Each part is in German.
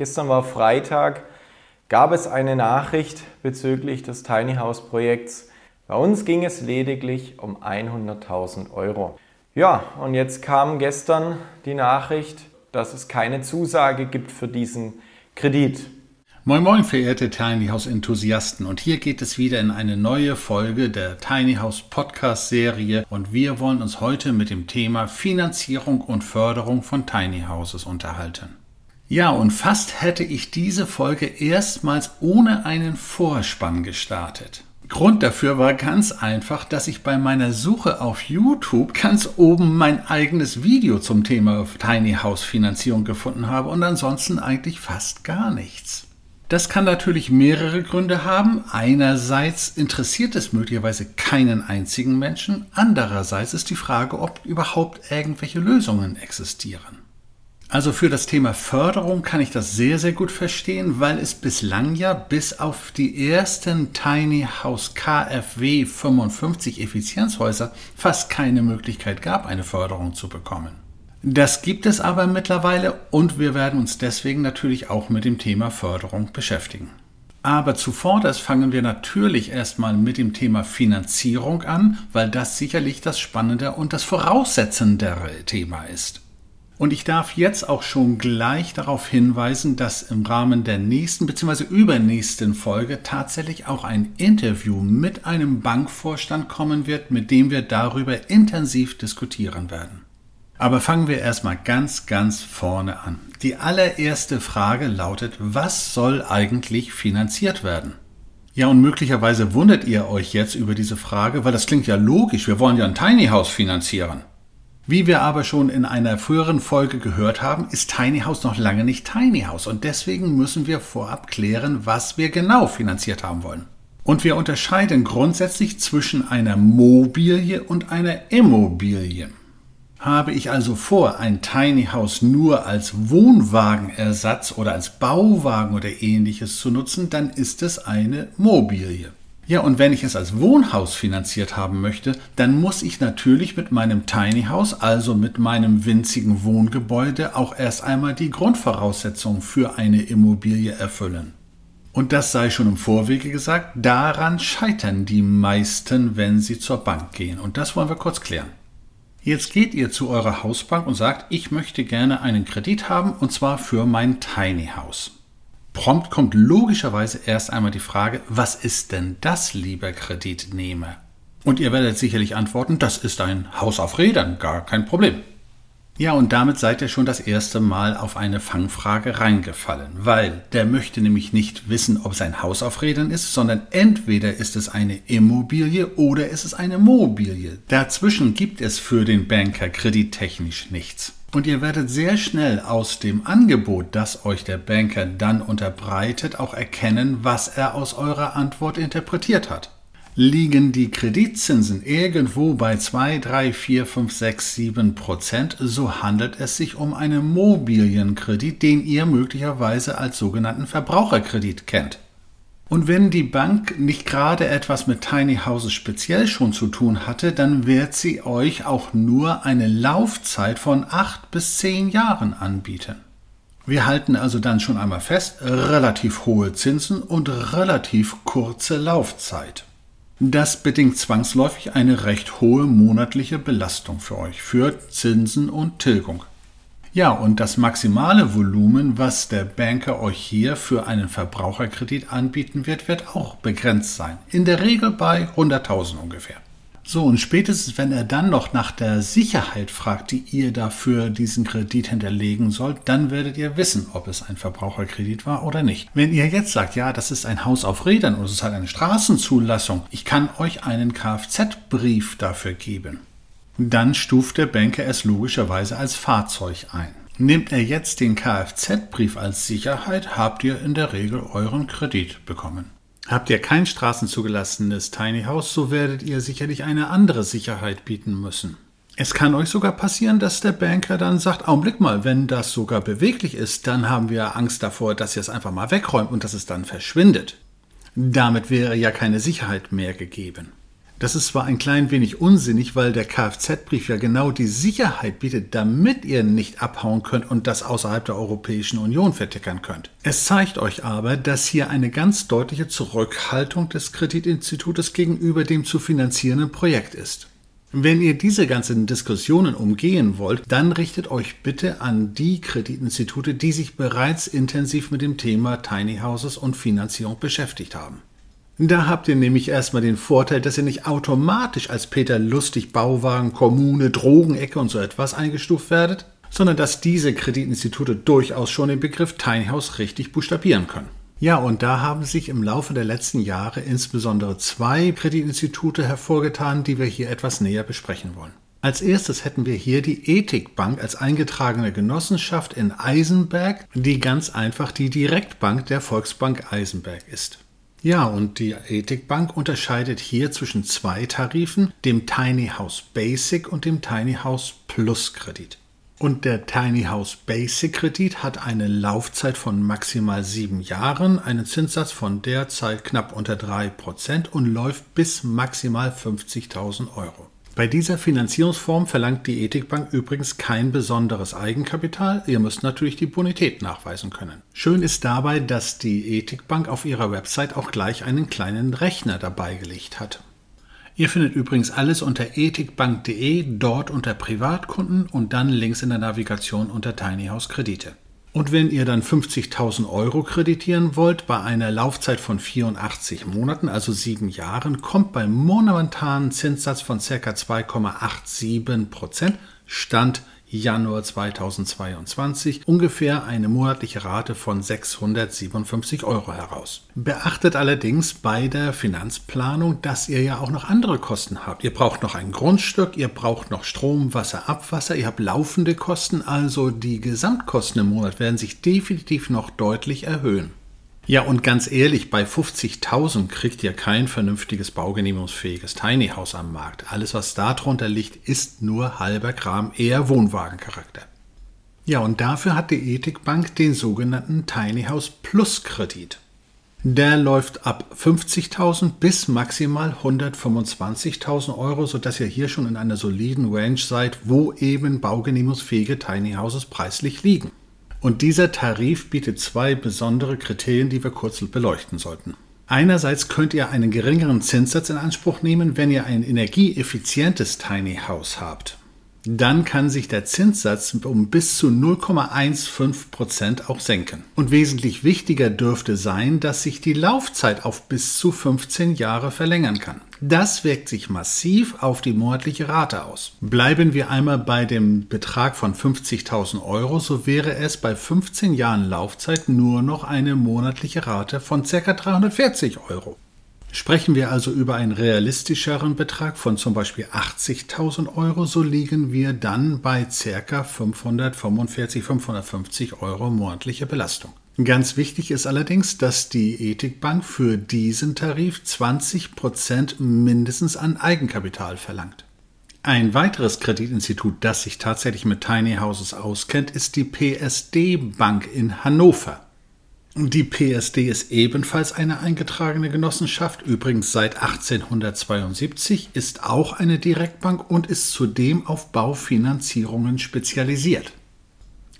Gestern war Freitag, gab es eine Nachricht bezüglich des Tiny House Projekts. Bei uns ging es lediglich um 100.000 Euro. Ja, und jetzt kam gestern die Nachricht, dass es keine Zusage gibt für diesen Kredit. Moin Moin, verehrte Tiny House Enthusiasten. Und hier geht es wieder in eine neue Folge der Tiny House Podcast Serie. Und wir wollen uns heute mit dem Thema Finanzierung und Förderung von Tiny Houses unterhalten. Ja, und fast hätte ich diese Folge erstmals ohne einen Vorspann gestartet. Grund dafür war ganz einfach, dass ich bei meiner Suche auf YouTube ganz oben mein eigenes Video zum Thema Tiny House Finanzierung gefunden habe und ansonsten eigentlich fast gar nichts. Das kann natürlich mehrere Gründe haben. Einerseits interessiert es möglicherweise keinen einzigen Menschen. Andererseits ist die Frage, ob überhaupt irgendwelche Lösungen existieren. Also für das Thema Förderung kann ich das sehr, sehr gut verstehen, weil es bislang ja bis auf die ersten Tiny House KfW 55 Effizienzhäuser fast keine Möglichkeit gab, eine Förderung zu bekommen. Das gibt es aber mittlerweile und wir werden uns deswegen natürlich auch mit dem Thema Förderung beschäftigen. Aber zuvor das fangen wir natürlich erstmal mit dem Thema Finanzierung an, weil das sicherlich das spannende und das voraussetzendere Thema ist. Und ich darf jetzt auch schon gleich darauf hinweisen, dass im Rahmen der nächsten bzw. übernächsten Folge tatsächlich auch ein Interview mit einem Bankvorstand kommen wird, mit dem wir darüber intensiv diskutieren werden. Aber fangen wir erstmal ganz, ganz vorne an. Die allererste Frage lautet, was soll eigentlich finanziert werden? Ja, und möglicherweise wundert ihr euch jetzt über diese Frage, weil das klingt ja logisch, wir wollen ja ein Tiny House finanzieren. Wie wir aber schon in einer früheren Folge gehört haben, ist Tiny House noch lange nicht Tiny House und deswegen müssen wir vorab klären, was wir genau finanziert haben wollen. Und wir unterscheiden grundsätzlich zwischen einer Mobilie und einer Immobilie. Habe ich also vor, ein Tiny House nur als Wohnwagenersatz oder als Bauwagen oder ähnliches zu nutzen, dann ist es eine Mobilie. Ja, und wenn ich es als Wohnhaus finanziert haben möchte, dann muss ich natürlich mit meinem Tiny House, also mit meinem winzigen Wohngebäude, auch erst einmal die Grundvoraussetzungen für eine Immobilie erfüllen. Und das sei schon im Vorwege gesagt, daran scheitern die meisten, wenn sie zur Bank gehen. Und das wollen wir kurz klären. Jetzt geht ihr zu eurer Hausbank und sagt, ich möchte gerne einen Kredit haben, und zwar für mein Tiny House. Prompt kommt logischerweise erst einmal die Frage, was ist denn das, lieber Kreditnehmer? Und ihr werdet sicherlich antworten, das ist ein Haus auf Rädern, gar kein Problem. Ja, und damit seid ihr schon das erste Mal auf eine Fangfrage reingefallen, weil der möchte nämlich nicht wissen, ob es ein Haus auf Rädern ist, sondern entweder ist es eine Immobilie oder ist es eine Mobilie. Dazwischen gibt es für den Banker kredittechnisch nichts. Und ihr werdet sehr schnell aus dem Angebot, das euch der Banker dann unterbreitet, auch erkennen, was er aus eurer Antwort interpretiert hat. Liegen die Kreditzinsen irgendwo bei 2, 3, 4, 5, 6, 7 Prozent, so handelt es sich um einen Mobilienkredit, den ihr möglicherweise als sogenannten Verbraucherkredit kennt. Und wenn die Bank nicht gerade etwas mit Tiny Houses speziell schon zu tun hatte, dann wird sie euch auch nur eine Laufzeit von acht bis zehn Jahren anbieten. Wir halten also dann schon einmal fest, relativ hohe Zinsen und relativ kurze Laufzeit. Das bedingt zwangsläufig eine recht hohe monatliche Belastung für euch, für Zinsen und Tilgung. Ja, und das maximale Volumen, was der Banker euch hier für einen Verbraucherkredit anbieten wird, wird auch begrenzt sein. In der Regel bei 100.000 ungefähr. So, und spätestens, wenn er dann noch nach der Sicherheit fragt, die ihr dafür diesen Kredit hinterlegen sollt, dann werdet ihr wissen, ob es ein Verbraucherkredit war oder nicht. Wenn ihr jetzt sagt, ja, das ist ein Haus auf Rädern oder es halt eine Straßenzulassung, ich kann euch einen Kfz-Brief dafür geben dann stuft der Banker es logischerweise als Fahrzeug ein. Nehmt er jetzt den Kfz-Brief als Sicherheit, habt ihr in der Regel euren Kredit bekommen. Habt ihr kein straßenzugelassenes Tiny House, so werdet ihr sicherlich eine andere Sicherheit bieten müssen. Es kann euch sogar passieren, dass der Banker dann sagt, Augenblick mal, wenn das sogar beweglich ist, dann haben wir Angst davor, dass ihr es einfach mal wegräumt und dass es dann verschwindet. Damit wäre ja keine Sicherheit mehr gegeben. Das ist zwar ein klein wenig unsinnig, weil der Kfz-Brief ja genau die Sicherheit bietet, damit ihr nicht abhauen könnt und das außerhalb der Europäischen Union vertickern könnt. Es zeigt euch aber, dass hier eine ganz deutliche Zurückhaltung des Kreditinstitutes gegenüber dem zu finanzierenden Projekt ist. Wenn ihr diese ganzen Diskussionen umgehen wollt, dann richtet euch bitte an die Kreditinstitute, die sich bereits intensiv mit dem Thema Tiny Houses und Finanzierung beschäftigt haben. Da habt ihr nämlich erstmal den Vorteil, dass ihr nicht automatisch als Peter Lustig Bauwagen, Kommune, Drogenecke und so etwas eingestuft werdet, sondern dass diese Kreditinstitute durchaus schon den Begriff Tiny House richtig buchstabieren können. Ja, und da haben sich im Laufe der letzten Jahre insbesondere zwei Kreditinstitute hervorgetan, die wir hier etwas näher besprechen wollen. Als erstes hätten wir hier die Ethikbank als eingetragene Genossenschaft in Eisenberg, die ganz einfach die Direktbank der Volksbank Eisenberg ist. Ja, und die Ethikbank unterscheidet hier zwischen zwei Tarifen, dem Tiny House Basic und dem Tiny House Plus Kredit. Und der Tiny House Basic Kredit hat eine Laufzeit von maximal sieben Jahren, einen Zinssatz von derzeit knapp unter drei Prozent und läuft bis maximal 50.000 Euro. Bei dieser Finanzierungsform verlangt die Ethikbank übrigens kein besonderes Eigenkapital. Ihr müsst natürlich die Bonität nachweisen können. Schön ist dabei, dass die Ethikbank auf ihrer Website auch gleich einen kleinen Rechner dabei gelegt hat. Ihr findet übrigens alles unter ethikbank.de, dort unter Privatkunden und dann links in der Navigation unter Tiny House Kredite. Und wenn ihr dann 50.000 Euro kreditieren wollt, bei einer Laufzeit von 84 Monaten, also sieben Jahren, kommt beim momentanen Zinssatz von ca. 2,87 Prozent Stand Januar 2022 ungefähr eine monatliche Rate von 657 Euro heraus. Beachtet allerdings bei der Finanzplanung, dass ihr ja auch noch andere Kosten habt. Ihr braucht noch ein Grundstück, ihr braucht noch Strom, Wasser, Abwasser, ihr habt laufende Kosten, also die Gesamtkosten im Monat werden sich definitiv noch deutlich erhöhen. Ja, und ganz ehrlich, bei 50.000 kriegt ihr kein vernünftiges baugenehmigungsfähiges Tiny House am Markt. Alles, was darunter liegt, ist nur halber Kram, eher Wohnwagencharakter. Ja, und dafür hat die Ethikbank den sogenannten Tiny House Plus Kredit. Der läuft ab 50.000 bis maximal 125.000 Euro, sodass ihr hier schon in einer soliden Range seid, wo eben baugenehmigungsfähige Tiny Houses preislich liegen. Und dieser Tarif bietet zwei besondere Kriterien, die wir kurz beleuchten sollten. Einerseits könnt ihr einen geringeren Zinssatz in Anspruch nehmen, wenn ihr ein energieeffizientes Tiny House habt dann kann sich der Zinssatz um bis zu 0,15 Prozent auch senken. Und wesentlich wichtiger dürfte sein, dass sich die Laufzeit auf bis zu 15 Jahre verlängern kann. Das wirkt sich massiv auf die monatliche Rate aus. Bleiben wir einmal bei dem Betrag von 50.000 Euro, so wäre es bei 15 Jahren Laufzeit nur noch eine monatliche Rate von ca. 340 Euro. Sprechen wir also über einen realistischeren Betrag von zum Beispiel 80.000 Euro, so liegen wir dann bei ca. 545, 550 Euro monatliche Belastung. Ganz wichtig ist allerdings, dass die Ethikbank für diesen Tarif 20 Prozent mindestens an Eigenkapital verlangt. Ein weiteres Kreditinstitut, das sich tatsächlich mit Tiny Houses auskennt, ist die PSD Bank in Hannover. Die PSD ist ebenfalls eine eingetragene Genossenschaft, übrigens seit 1872, ist auch eine Direktbank und ist zudem auf Baufinanzierungen spezialisiert.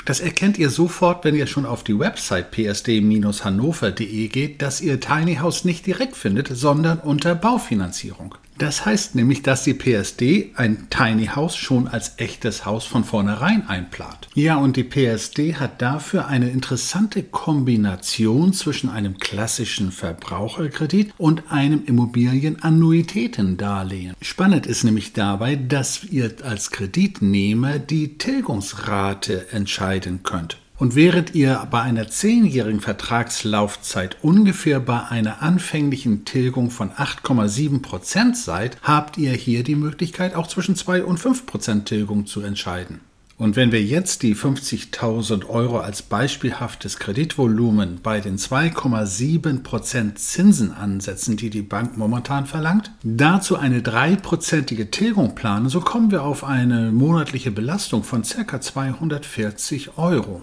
Das erkennt ihr sofort, wenn ihr schon auf die Website psd-hannover.de geht, dass ihr Tiny House nicht direkt findet, sondern unter Baufinanzierung. Das heißt nämlich, dass die PSD ein Tiny House schon als echtes Haus von vornherein einplant. Ja, und die PSD hat dafür eine interessante Kombination zwischen einem klassischen Verbraucherkredit und einem Immobilienannuitätendarlehen. Spannend ist nämlich dabei, dass ihr als Kreditnehmer die Tilgungsrate entscheiden könnt. Und während ihr bei einer zehnjährigen Vertragslaufzeit ungefähr bei einer anfänglichen Tilgung von 8,7 Prozent seid, habt ihr hier die Möglichkeit, auch zwischen 2 und 5 Prozent Tilgung zu entscheiden. Und wenn wir jetzt die 50.000 Euro als beispielhaftes Kreditvolumen bei den 2,7% Zinsen ansetzen, die die Bank momentan verlangt, dazu eine dreiprozentige Tilgung planen, so kommen wir auf eine monatliche Belastung von ca. 240 Euro.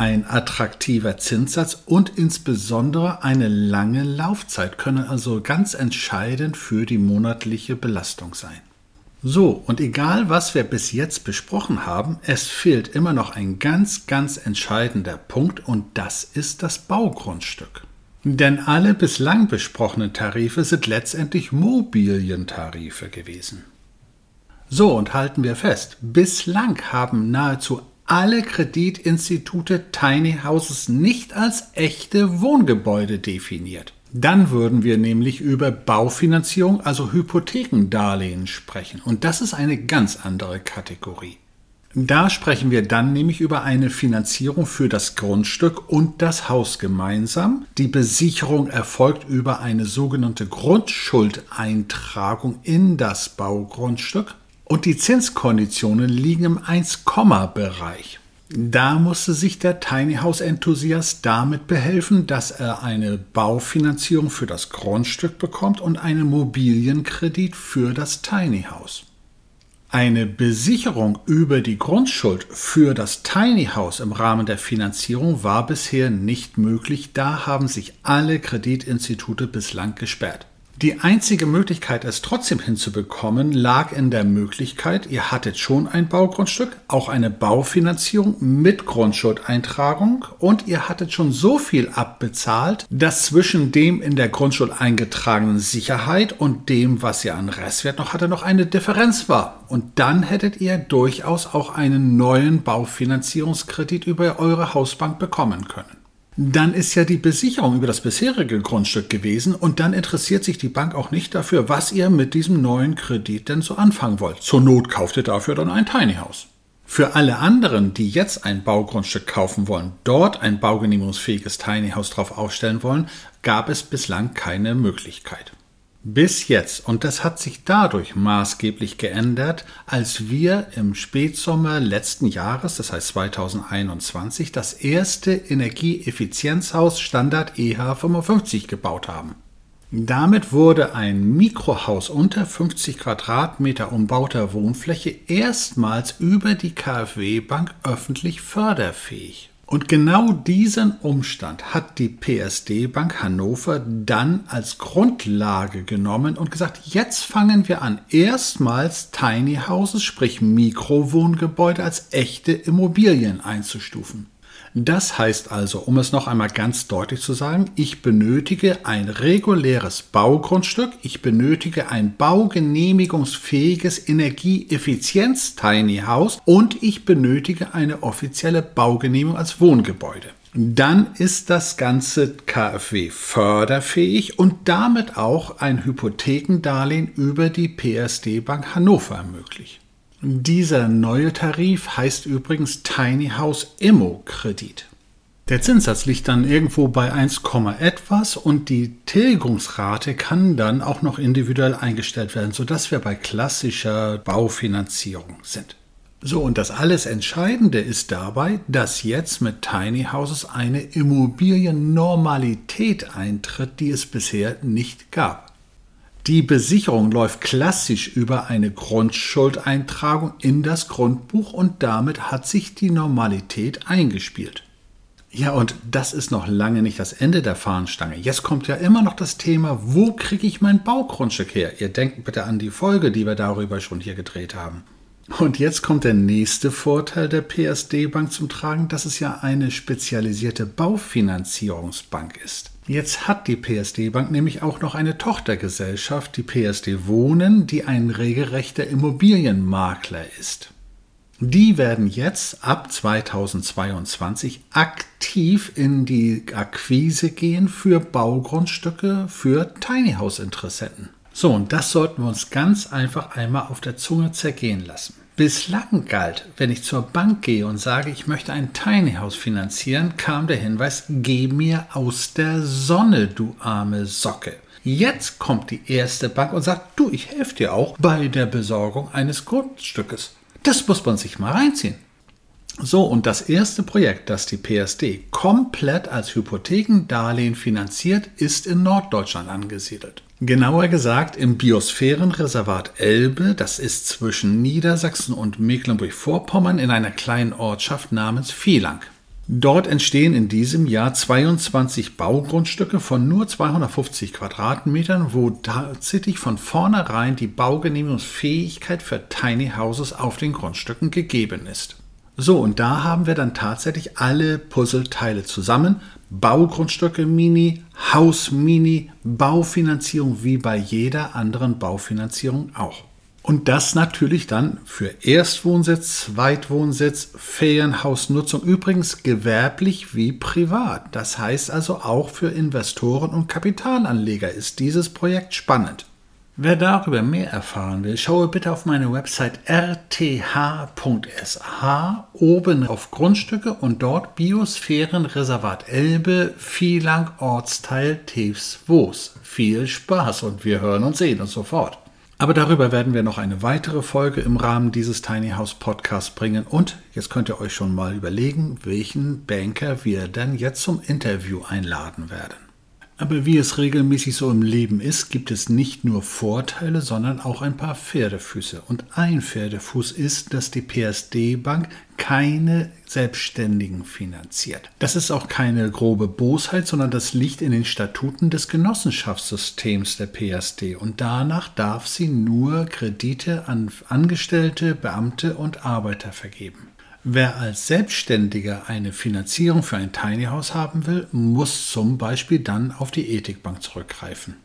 Ein attraktiver Zinssatz und insbesondere eine lange Laufzeit können also ganz entscheidend für die monatliche Belastung sein. So, und egal was wir bis jetzt besprochen haben, es fehlt immer noch ein ganz, ganz entscheidender Punkt und das ist das Baugrundstück. Denn alle bislang besprochenen Tarife sind letztendlich Mobilientarife gewesen. So, und halten wir fest, bislang haben nahezu alle Kreditinstitute Tiny Houses nicht als echte Wohngebäude definiert. Dann würden wir nämlich über Baufinanzierung, also Hypothekendarlehen sprechen. Und das ist eine ganz andere Kategorie. Da sprechen wir dann nämlich über eine Finanzierung für das Grundstück und das Haus gemeinsam. Die Besicherung erfolgt über eine sogenannte Grundschuldeintragung in das Baugrundstück und die Zinskonditionen liegen im 1-Bereich. Da musste sich der Tiny House Enthusiast damit behelfen, dass er eine Baufinanzierung für das Grundstück bekommt und einen Mobilienkredit für das Tiny House. Eine Besicherung über die Grundschuld für das Tiny House im Rahmen der Finanzierung war bisher nicht möglich, da haben sich alle Kreditinstitute bislang gesperrt. Die einzige Möglichkeit, es trotzdem hinzubekommen, lag in der Möglichkeit, ihr hattet schon ein Baugrundstück, auch eine Baufinanzierung mit Grundschuldeintragung und ihr hattet schon so viel abbezahlt, dass zwischen dem in der Grundschuld eingetragenen Sicherheit und dem, was ihr an Restwert noch hatte, noch eine Differenz war. Und dann hättet ihr durchaus auch einen neuen Baufinanzierungskredit über eure Hausbank bekommen können dann ist ja die Besicherung über das bisherige Grundstück gewesen und dann interessiert sich die Bank auch nicht dafür, was ihr mit diesem neuen Kredit denn so anfangen wollt. Zur Not kauft ihr dafür dann ein Tiny House. Für alle anderen, die jetzt ein Baugrundstück kaufen wollen, dort ein baugenehmigungsfähiges Tiny House drauf aufstellen wollen, gab es bislang keine Möglichkeit. Bis jetzt, und das hat sich dadurch maßgeblich geändert, als wir im Spätsommer letzten Jahres, das heißt 2021, das erste Energieeffizienzhaus Standard EH55 gebaut haben. Damit wurde ein Mikrohaus unter 50 Quadratmeter umbauter Wohnfläche erstmals über die KfW Bank öffentlich förderfähig. Und genau diesen Umstand hat die PSD Bank Hannover dann als Grundlage genommen und gesagt, jetzt fangen wir an, erstmals Tiny Houses, sprich Mikrowohngebäude als echte Immobilien einzustufen. Das heißt also, um es noch einmal ganz deutlich zu sagen, ich benötige ein reguläres Baugrundstück, ich benötige ein baugenehmigungsfähiges Energieeffizienz-Tiny House und ich benötige eine offizielle Baugenehmigung als Wohngebäude. Dann ist das ganze KfW förderfähig und damit auch ein Hypothekendarlehen über die PSD Bank Hannover möglich. Dieser neue Tarif heißt übrigens Tiny House Immo Kredit. Der Zinssatz liegt dann irgendwo bei 1, etwas und die Tilgungsrate kann dann auch noch individuell eingestellt werden, sodass wir bei klassischer Baufinanzierung sind. So, und das alles Entscheidende ist dabei, dass jetzt mit Tiny Houses eine Immobiliennormalität eintritt, die es bisher nicht gab. Die Besicherung läuft klassisch über eine Grundschuldeintragung in das Grundbuch und damit hat sich die Normalität eingespielt. Ja, und das ist noch lange nicht das Ende der Fahnenstange. Jetzt kommt ja immer noch das Thema, wo kriege ich mein Baugrundstück her? Ihr denkt bitte an die Folge, die wir darüber schon hier gedreht haben. Und jetzt kommt der nächste Vorteil der PSD Bank zum Tragen, dass es ja eine spezialisierte Baufinanzierungsbank ist. Jetzt hat die PSD Bank nämlich auch noch eine Tochtergesellschaft, die PSD Wohnen, die ein regelrechter Immobilienmakler ist. Die werden jetzt ab 2022 aktiv in die Akquise gehen für Baugrundstücke für Tiny House Interessenten. So, und das sollten wir uns ganz einfach einmal auf der Zunge zergehen lassen. Bislang galt, wenn ich zur Bank gehe und sage, ich möchte ein Tiny House finanzieren, kam der Hinweis, geh mir aus der Sonne, du arme Socke. Jetzt kommt die erste Bank und sagt, du, ich helfe dir auch bei der Besorgung eines Grundstückes. Das muss man sich mal reinziehen. So, und das erste Projekt, das die PSD komplett als Hypothekendarlehen finanziert, ist in Norddeutschland angesiedelt. Genauer gesagt im Biosphärenreservat Elbe, das ist zwischen Niedersachsen und Mecklenburg-Vorpommern in einer kleinen Ortschaft namens Vielang. Dort entstehen in diesem Jahr 22 Baugrundstücke von nur 250 Quadratmetern, wo tatsächlich von vornherein die Baugenehmigungsfähigkeit für Tiny Houses auf den Grundstücken gegeben ist. So, und da haben wir dann tatsächlich alle Puzzleteile zusammen. Baugrundstücke Mini, Haus Mini, Baufinanzierung wie bei jeder anderen Baufinanzierung auch. Und das natürlich dann für Erstwohnsitz, Zweitwohnsitz, Ferienhausnutzung, übrigens gewerblich wie privat. Das heißt also auch für Investoren und Kapitalanleger ist dieses Projekt spannend. Wer darüber mehr erfahren will, schaue bitte auf meine Website rth.sh oben auf Grundstücke und dort Biosphärenreservat Elbe, Vielang, Ortsteil Tews-Woos. Viel Spaß und wir hören und sehen uns sofort. Aber darüber werden wir noch eine weitere Folge im Rahmen dieses Tiny House Podcasts bringen und jetzt könnt ihr euch schon mal überlegen, welchen Banker wir dann jetzt zum Interview einladen werden. Aber wie es regelmäßig so im Leben ist, gibt es nicht nur Vorteile, sondern auch ein paar Pferdefüße. Und ein Pferdefuß ist, dass die PSD Bank keine Selbstständigen finanziert. Das ist auch keine grobe Bosheit, sondern das liegt in den Statuten des Genossenschaftssystems der PSD. Und danach darf sie nur Kredite an Angestellte, Beamte und Arbeiter vergeben. Wer als Selbstständiger eine Finanzierung für ein Tiny House haben will, muss zum Beispiel dann auf die Ethikbank zurückgreifen.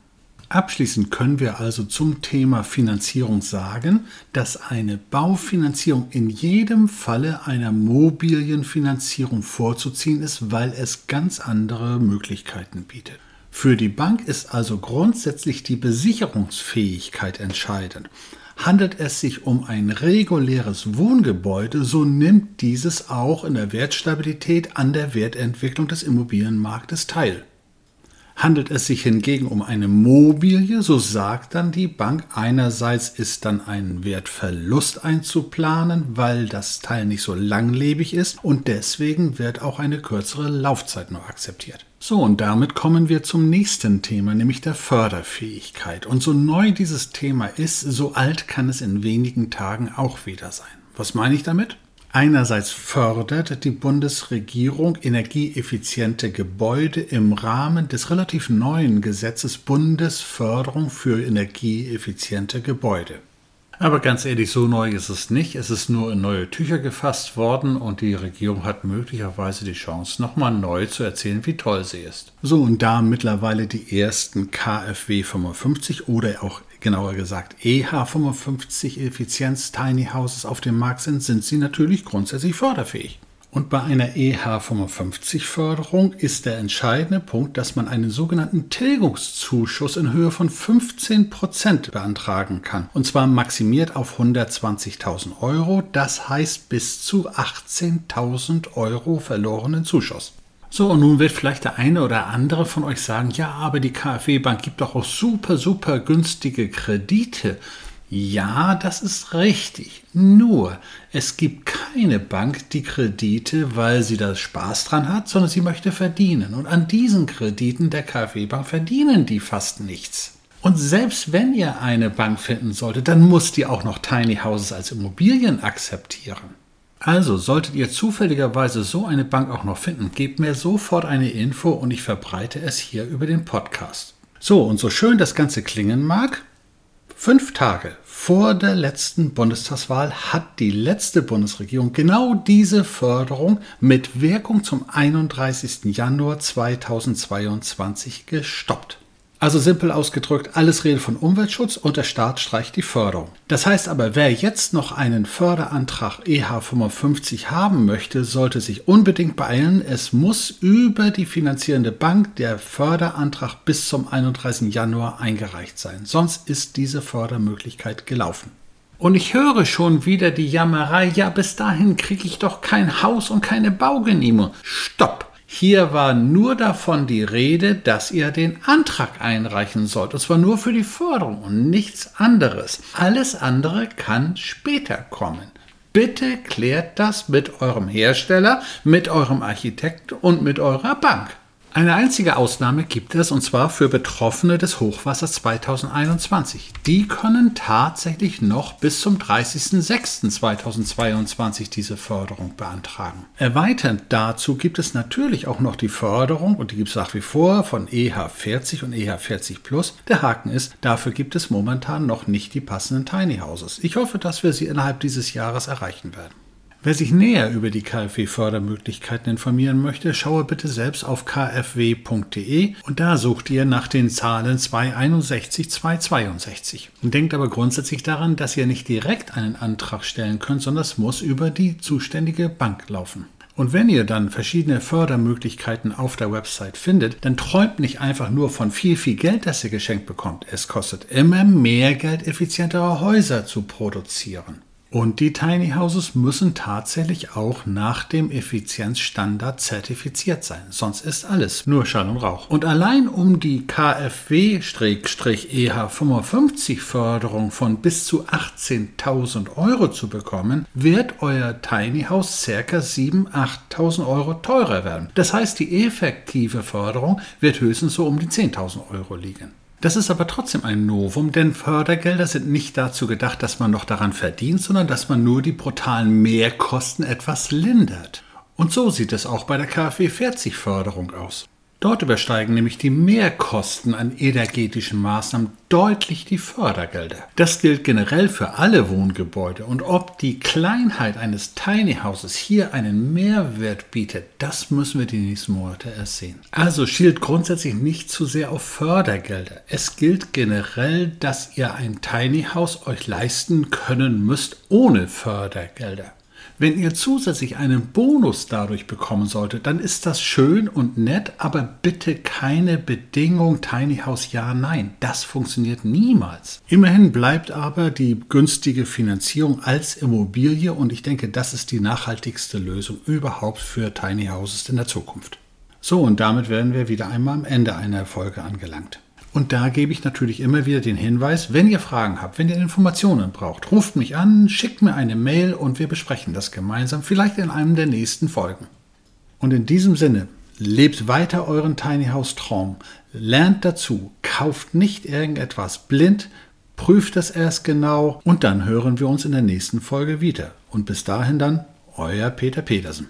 Abschließend können wir also zum Thema Finanzierung sagen, dass eine Baufinanzierung in jedem Falle einer Mobilienfinanzierung vorzuziehen ist, weil es ganz andere Möglichkeiten bietet. Für die Bank ist also grundsätzlich die Besicherungsfähigkeit entscheidend. Handelt es sich um ein reguläres Wohngebäude, so nimmt dieses auch in der Wertstabilität an der Wertentwicklung des Immobilienmarktes teil. Handelt es sich hingegen um eine Mobilie, so sagt dann die Bank, einerseits ist dann ein Wertverlust einzuplanen, weil das Teil nicht so langlebig ist und deswegen wird auch eine kürzere Laufzeit nur akzeptiert. So, und damit kommen wir zum nächsten Thema, nämlich der Förderfähigkeit. Und so neu dieses Thema ist, so alt kann es in wenigen Tagen auch wieder sein. Was meine ich damit? Einerseits fördert die Bundesregierung energieeffiziente Gebäude im Rahmen des relativ neuen Gesetzes Bundesförderung für energieeffiziente Gebäude. Aber ganz ehrlich, so neu ist es nicht. Es ist nur in neue Tücher gefasst worden und die Regierung hat möglicherweise die Chance, nochmal neu zu erzählen, wie toll sie ist. So, und da mittlerweile die ersten KfW 55 oder auch genauer gesagt EH55 Effizienz Tiny Houses auf dem Markt sind, sind sie natürlich grundsätzlich förderfähig. Und bei einer EH55-Förderung ist der entscheidende Punkt, dass man einen sogenannten Tilgungszuschuss in Höhe von 15 Prozent beantragen kann. Und zwar maximiert auf 120.000 Euro, das heißt bis zu 18.000 Euro verlorenen Zuschuss. So, und nun wird vielleicht der eine oder andere von euch sagen, ja, aber die KfW-Bank gibt doch auch super, super günstige Kredite. Ja, das ist richtig. Nur, es gibt keine Bank, die Kredite, weil sie da Spaß dran hat, sondern sie möchte verdienen. Und an diesen Krediten der KfW-Bank verdienen die fast nichts. Und selbst wenn ihr eine Bank finden solltet, dann muss die auch noch Tiny Houses als Immobilien akzeptieren. Also, solltet ihr zufälligerweise so eine Bank auch noch finden, gebt mir sofort eine Info und ich verbreite es hier über den Podcast. So, und so schön das Ganze klingen mag, Fünf Tage vor der letzten Bundestagswahl hat die letzte Bundesregierung genau diese Förderung mit Wirkung zum 31. Januar 2022 gestoppt. Also simpel ausgedrückt, alles redet von Umweltschutz und der Staat streicht die Förderung. Das heißt aber, wer jetzt noch einen Förderantrag EH55 haben möchte, sollte sich unbedingt beeilen. Es muss über die finanzierende Bank der Förderantrag bis zum 31. Januar eingereicht sein. Sonst ist diese Fördermöglichkeit gelaufen. Und ich höre schon wieder die Jammerei, ja, bis dahin kriege ich doch kein Haus und keine Baugenehmigung. Stopp! Hier war nur davon die Rede, dass ihr den Antrag einreichen sollt. Und zwar nur für die Förderung und nichts anderes. Alles andere kann später kommen. Bitte klärt das mit eurem Hersteller, mit eurem Architekt und mit eurer Bank. Eine einzige Ausnahme gibt es, und zwar für Betroffene des Hochwassers 2021. Die können tatsächlich noch bis zum 30.06.2022 diese Förderung beantragen. Erweiternd dazu gibt es natürlich auch noch die Förderung, und die gibt es nach wie vor von EH40 und EH40 Plus. Der Haken ist, dafür gibt es momentan noch nicht die passenden Tiny Houses. Ich hoffe, dass wir sie innerhalb dieses Jahres erreichen werden. Wer sich näher über die KfW-Fördermöglichkeiten informieren möchte, schaue bitte selbst auf kfw.de und da sucht ihr nach den Zahlen 261, 262. Denkt aber grundsätzlich daran, dass ihr nicht direkt einen Antrag stellen könnt, sondern es muss über die zuständige Bank laufen. Und wenn ihr dann verschiedene Fördermöglichkeiten auf der Website findet, dann träumt nicht einfach nur von viel, viel Geld, das ihr geschenkt bekommt. Es kostet immer mehr Geld, effizientere Häuser zu produzieren. Und die Tiny Houses müssen tatsächlich auch nach dem Effizienzstandard zertifiziert sein. Sonst ist alles nur Schall und Rauch. Und allein um die KfW-EH55 Förderung von bis zu 18.000 Euro zu bekommen, wird euer Tiny House ca. 7.000, 8.000 Euro teurer werden. Das heißt, die effektive Förderung wird höchstens so um die 10.000 Euro liegen. Das ist aber trotzdem ein Novum, denn Fördergelder sind nicht dazu gedacht, dass man noch daran verdient, sondern dass man nur die brutalen Mehrkosten etwas lindert. Und so sieht es auch bei der KfW 40 Förderung aus. Dort übersteigen nämlich die Mehrkosten an energetischen Maßnahmen deutlich die Fördergelder. Das gilt generell für alle Wohngebäude und ob die Kleinheit eines Tiny Houses hier einen Mehrwert bietet, das müssen wir die nächsten Monate ersehen. Also schielt grundsätzlich nicht zu sehr auf Fördergelder. Es gilt generell, dass ihr ein Tiny House euch leisten können müsst ohne Fördergelder. Wenn ihr zusätzlich einen Bonus dadurch bekommen solltet, dann ist das schön und nett, aber bitte keine Bedingung Tiny House ja, nein. Das funktioniert niemals. Immerhin bleibt aber die günstige Finanzierung als Immobilie und ich denke, das ist die nachhaltigste Lösung überhaupt für Tiny Houses in der Zukunft. So, und damit werden wir wieder einmal am Ende einer Folge angelangt. Und da gebe ich natürlich immer wieder den Hinweis, wenn ihr Fragen habt, wenn ihr Informationen braucht, ruft mich an, schickt mir eine Mail und wir besprechen das gemeinsam, vielleicht in einem der nächsten Folgen. Und in diesem Sinne, lebt weiter euren Tiny House Traum, lernt dazu, kauft nicht irgendetwas blind, prüft es erst genau und dann hören wir uns in der nächsten Folge wieder. Und bis dahin dann, euer Peter Petersen.